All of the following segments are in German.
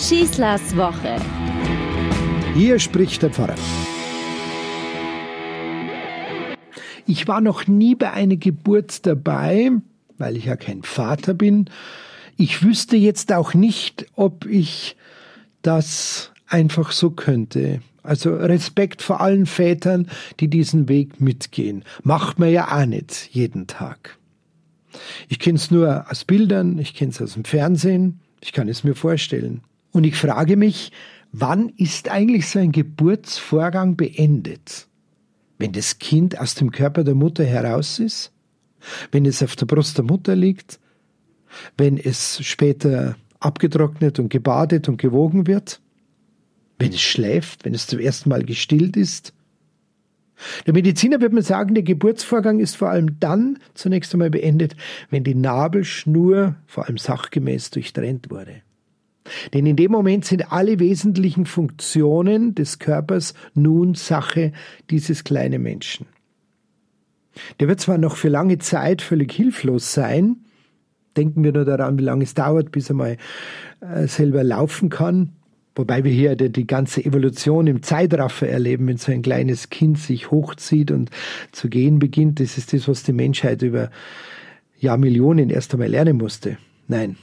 Schießlers Woche. Hier spricht der Pfarrer. Ich war noch nie bei einer Geburt dabei, weil ich ja kein Vater bin. Ich wüsste jetzt auch nicht, ob ich das einfach so könnte. Also Respekt vor allen Vätern, die diesen Weg mitgehen. Macht man ja auch nicht jeden Tag. Ich kenne es nur aus Bildern, ich kenne es aus dem Fernsehen, ich kann es mir vorstellen. Und ich frage mich, wann ist eigentlich so ein Geburtsvorgang beendet? Wenn das Kind aus dem Körper der Mutter heraus ist? Wenn es auf der Brust der Mutter liegt? Wenn es später abgetrocknet und gebadet und gewogen wird? Wenn es schläft, wenn es zum ersten Mal gestillt ist? Der Mediziner wird mir sagen, der Geburtsvorgang ist vor allem dann zunächst einmal beendet, wenn die Nabelschnur vor allem sachgemäß durchtrennt wurde. Denn in dem Moment sind alle wesentlichen Funktionen des Körpers nun Sache dieses kleinen Menschen. Der wird zwar noch für lange Zeit völlig hilflos sein, denken wir nur daran, wie lange es dauert, bis er mal äh, selber laufen kann, wobei wir hier die, die ganze Evolution im Zeitraffer erleben, wenn so ein kleines Kind sich hochzieht und zu gehen beginnt, das ist das, was die Menschheit über Jahrmillionen erst einmal lernen musste. Nein,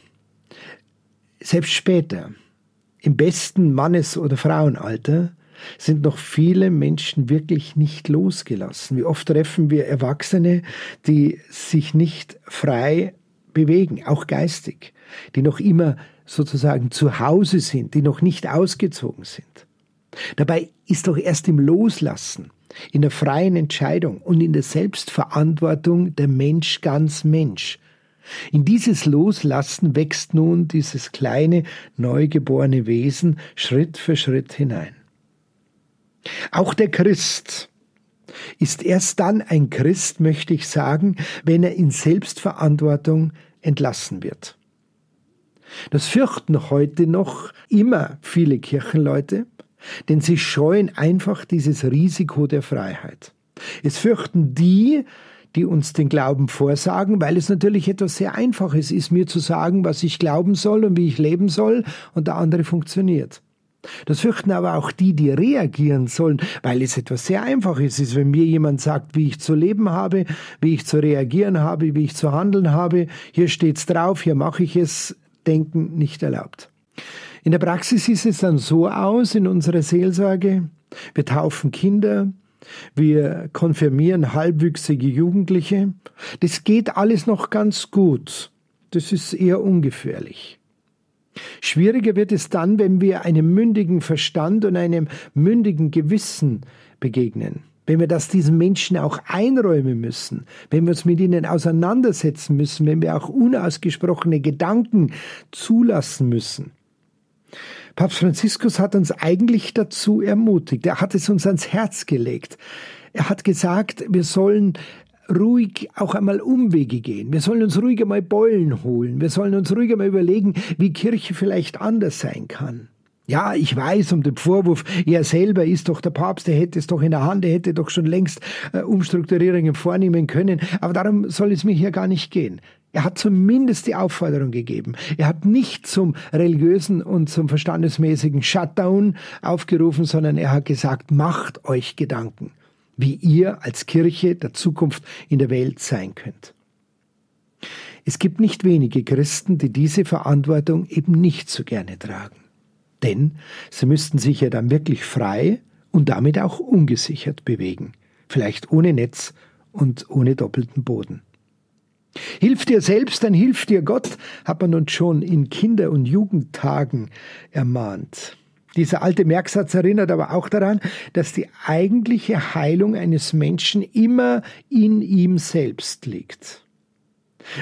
selbst später, im besten Mannes- oder Frauenalter, sind noch viele Menschen wirklich nicht losgelassen. Wie oft treffen wir Erwachsene, die sich nicht frei bewegen, auch geistig, die noch immer sozusagen zu Hause sind, die noch nicht ausgezogen sind. Dabei ist doch erst im Loslassen, in der freien Entscheidung und in der Selbstverantwortung der Mensch ganz Mensch. In dieses Loslassen wächst nun dieses kleine, neugeborene Wesen Schritt für Schritt hinein. Auch der Christ ist erst dann ein Christ, möchte ich sagen, wenn er in Selbstverantwortung entlassen wird. Das fürchten heute noch immer viele Kirchenleute, denn sie scheuen einfach dieses Risiko der Freiheit. Es fürchten die, die uns den Glauben vorsagen, weil es natürlich etwas sehr Einfaches ist, mir zu sagen, was ich glauben soll und wie ich leben soll, und der andere funktioniert. Das fürchten aber auch die, die reagieren sollen, weil es etwas sehr Einfaches ist, wenn mir jemand sagt, wie ich zu leben habe, wie ich zu reagieren habe, wie ich zu handeln habe. Hier steht's drauf, hier mache ich es. Denken nicht erlaubt. In der Praxis ist es dann so aus in unserer Seelsorge. Wir taufen Kinder, wir konfirmieren halbwüchsige Jugendliche. Das geht alles noch ganz gut. Das ist eher ungefährlich. Schwieriger wird es dann, wenn wir einem mündigen Verstand und einem mündigen Gewissen begegnen. Wenn wir das diesen Menschen auch einräumen müssen, wenn wir uns mit ihnen auseinandersetzen müssen, wenn wir auch unausgesprochene Gedanken zulassen müssen. Papst Franziskus hat uns eigentlich dazu ermutigt. Er hat es uns ans Herz gelegt. Er hat gesagt, wir sollen ruhig auch einmal Umwege gehen. Wir sollen uns ruhig einmal Beulen holen. Wir sollen uns ruhig einmal überlegen, wie Kirche vielleicht anders sein kann. Ja, ich weiß um den Vorwurf, er selber ist doch der Papst, er hätte es doch in der Hand, er hätte doch schon längst äh, Umstrukturierungen vornehmen können. Aber darum soll es mir hier gar nicht gehen. Er hat zumindest die Aufforderung gegeben. Er hat nicht zum religiösen und zum verstandesmäßigen Shutdown aufgerufen, sondern er hat gesagt, macht euch Gedanken, wie ihr als Kirche der Zukunft in der Welt sein könnt. Es gibt nicht wenige Christen, die diese Verantwortung eben nicht so gerne tragen. Denn sie müssten sich ja dann wirklich frei und damit auch ungesichert bewegen, vielleicht ohne Netz und ohne doppelten Boden. Hilf dir selbst, dann hilft dir Gott, hat man uns schon in Kinder- und Jugendtagen ermahnt. Dieser alte Merksatz erinnert aber auch daran, dass die eigentliche Heilung eines Menschen immer in ihm selbst liegt.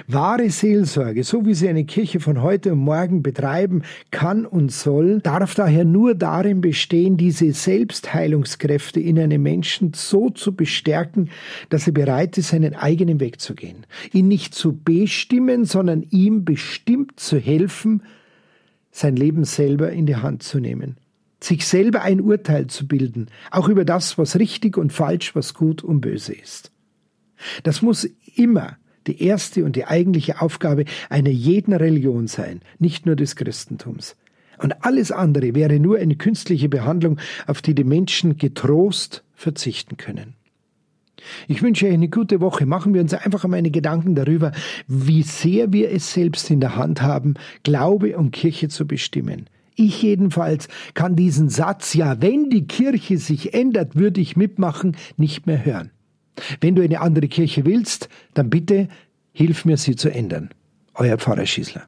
Wahre Seelsorge, so wie sie eine Kirche von heute und morgen betreiben kann und soll, darf daher nur darin bestehen, diese Selbstheilungskräfte in einem Menschen so zu bestärken, dass er bereit ist, seinen eigenen Weg zu gehen. Ihn nicht zu bestimmen, sondern ihm bestimmt zu helfen, sein Leben selber in die Hand zu nehmen sich selber ein Urteil zu bilden, auch über das, was richtig und falsch, was gut und böse ist. Das muss immer die erste und die eigentliche Aufgabe einer jeden Religion sein, nicht nur des Christentums. Und alles andere wäre nur eine künstliche Behandlung, auf die die Menschen getrost verzichten können. Ich wünsche euch eine gute Woche. Machen wir uns einfach einmal eine Gedanken darüber, wie sehr wir es selbst in der Hand haben, Glaube und Kirche zu bestimmen. Ich jedenfalls kann diesen Satz, ja, wenn die Kirche sich ändert, würde ich mitmachen, nicht mehr hören. Wenn du eine andere Kirche willst, dann bitte hilf mir, sie zu ändern. Euer Pfarrer Schießler.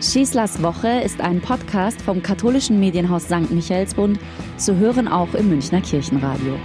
Schießlers Woche ist ein Podcast vom katholischen Medienhaus St. Michaelsbund, zu hören auch im Münchner Kirchenradio.